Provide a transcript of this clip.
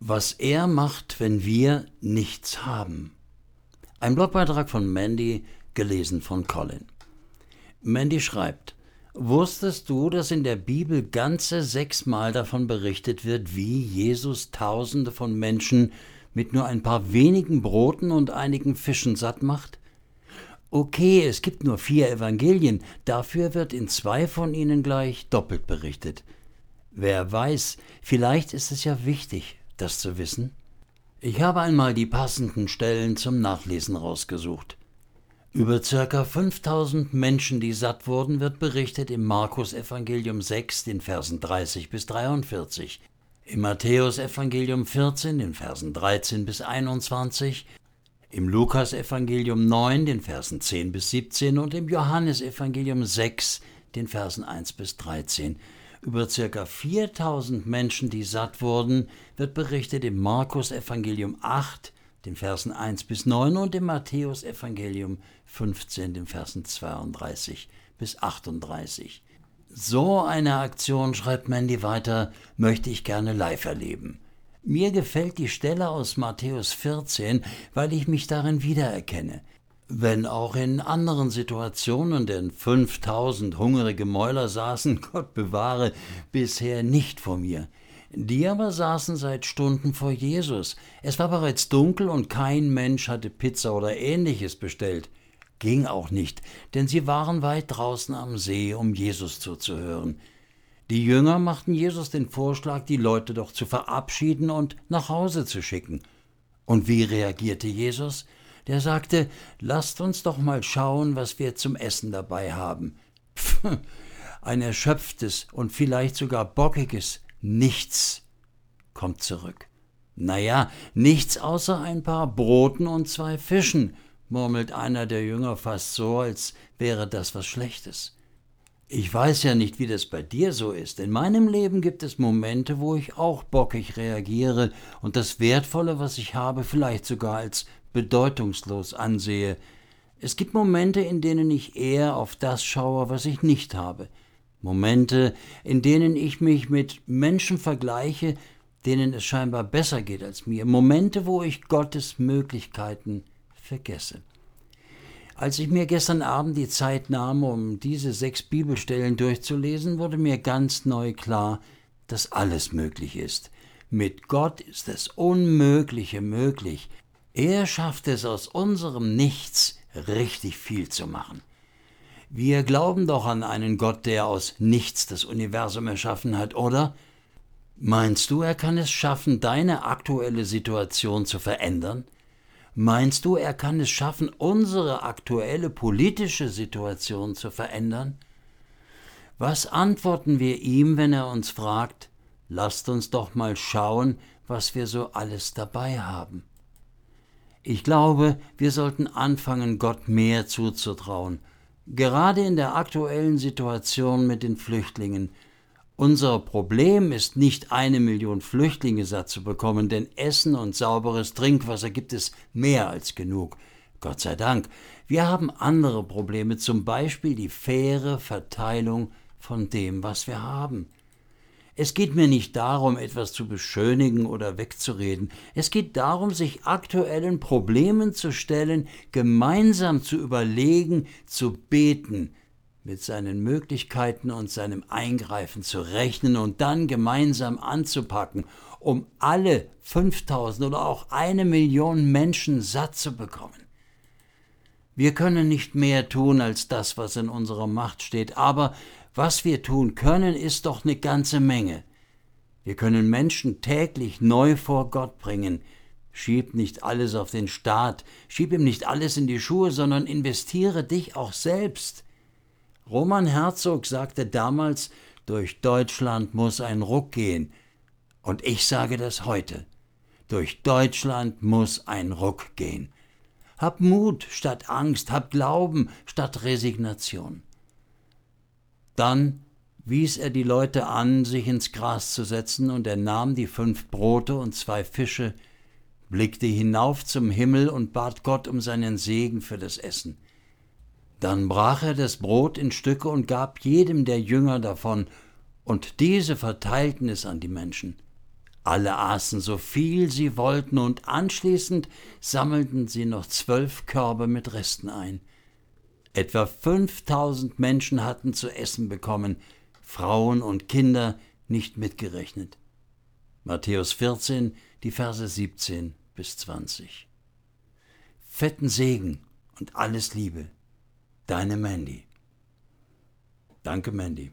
Was er macht, wenn wir nichts haben. Ein Blogbeitrag von Mandy, gelesen von Colin. Mandy schreibt, Wusstest du, dass in der Bibel ganze sechsmal davon berichtet wird, wie Jesus Tausende von Menschen mit nur ein paar wenigen Broten und einigen Fischen satt macht? Okay, es gibt nur vier Evangelien, dafür wird in zwei von ihnen gleich doppelt berichtet. Wer weiß, vielleicht ist es ja wichtig, das zu wissen? Ich habe einmal die passenden Stellen zum Nachlesen rausgesucht. Über circa 5000 Menschen, die satt wurden, wird berichtet im Markus Evangelium 6, den Versen 30 bis 43, im Matthäus Evangelium 14, den Versen 13 bis 21, im Lukas Evangelium 9, den Versen 10 bis 17 und im Johannes Evangelium 6, den Versen 1 bis 13. Über circa 4000 Menschen, die satt wurden, wird berichtet im Markus Evangelium 8, den Versen 1 bis 9 und im Matthäus Evangelium 15, den Versen 32 bis 38. So eine Aktion, schreibt Mandy weiter, möchte ich gerne live erleben. Mir gefällt die Stelle aus Matthäus 14, weil ich mich darin wiedererkenne wenn auch in anderen Situationen, denn 5000 hungrige Mäuler saßen, Gott bewahre, bisher nicht vor mir. Die aber saßen seit Stunden vor Jesus. Es war bereits dunkel und kein Mensch hatte Pizza oder ähnliches bestellt. Ging auch nicht, denn sie waren weit draußen am See, um Jesus zuzuhören. Die Jünger machten Jesus den Vorschlag, die Leute doch zu verabschieden und nach Hause zu schicken. Und wie reagierte Jesus? Der sagte, lasst uns doch mal schauen, was wir zum Essen dabei haben. Pff, ein erschöpftes und vielleicht sogar bockiges Nichts kommt zurück. Na ja, nichts außer ein paar Broten und zwei Fischen, murmelt einer der Jünger fast so, als wäre das was Schlechtes. Ich weiß ja nicht, wie das bei dir so ist. In meinem Leben gibt es Momente, wo ich auch bockig reagiere und das Wertvolle, was ich habe, vielleicht sogar als bedeutungslos ansehe. Es gibt Momente, in denen ich eher auf das schaue, was ich nicht habe. Momente, in denen ich mich mit Menschen vergleiche, denen es scheinbar besser geht als mir. Momente, wo ich Gottes Möglichkeiten vergesse. Als ich mir gestern Abend die Zeit nahm, um diese sechs Bibelstellen durchzulesen, wurde mir ganz neu klar, dass alles möglich ist. Mit Gott ist das Unmögliche möglich. Er schafft es aus unserem Nichts richtig viel zu machen. Wir glauben doch an einen Gott, der aus nichts das Universum erschaffen hat, oder? Meinst du, er kann es schaffen, deine aktuelle Situation zu verändern? Meinst du, er kann es schaffen, unsere aktuelle politische Situation zu verändern? Was antworten wir ihm, wenn er uns fragt, lasst uns doch mal schauen, was wir so alles dabei haben? Ich glaube, wir sollten anfangen, Gott mehr zuzutrauen, gerade in der aktuellen Situation mit den Flüchtlingen. Unser Problem ist nicht eine Million Flüchtlinge satt zu bekommen, denn Essen und sauberes Trinkwasser gibt es mehr als genug. Gott sei Dank. Wir haben andere Probleme, zum Beispiel die faire Verteilung von dem, was wir haben. Es geht mir nicht darum, etwas zu beschönigen oder wegzureden. Es geht darum, sich aktuellen Problemen zu stellen, gemeinsam zu überlegen, zu beten, mit seinen Möglichkeiten und seinem Eingreifen zu rechnen und dann gemeinsam anzupacken, um alle 5000 oder auch eine Million Menschen satt zu bekommen. Wir können nicht mehr tun als das, was in unserer Macht steht, aber was wir tun können, ist doch eine ganze Menge. Wir können Menschen täglich neu vor Gott bringen. Schieb nicht alles auf den Staat, schieb ihm nicht alles in die Schuhe, sondern investiere dich auch selbst. Roman Herzog sagte damals, durch Deutschland muss ein Ruck gehen. Und ich sage das heute. Durch Deutschland muss ein Ruck gehen. Hab Mut statt Angst, hab Glauben statt Resignation. Dann wies er die Leute an, sich ins Gras zu setzen, und er nahm die fünf Brote und zwei Fische, blickte hinauf zum Himmel und bat Gott um seinen Segen für das Essen. Dann brach er das Brot in Stücke und gab jedem der Jünger davon, und diese verteilten es an die Menschen. Alle aßen so viel sie wollten und anschließend sammelten sie noch zwölf Körbe mit Resten ein. Etwa 5000 Menschen hatten zu essen bekommen, Frauen und Kinder nicht mitgerechnet. Matthäus 14, die Verse 17 bis 20. Fetten Segen und alles Liebe. Deine Mandy. Danke, Mandy.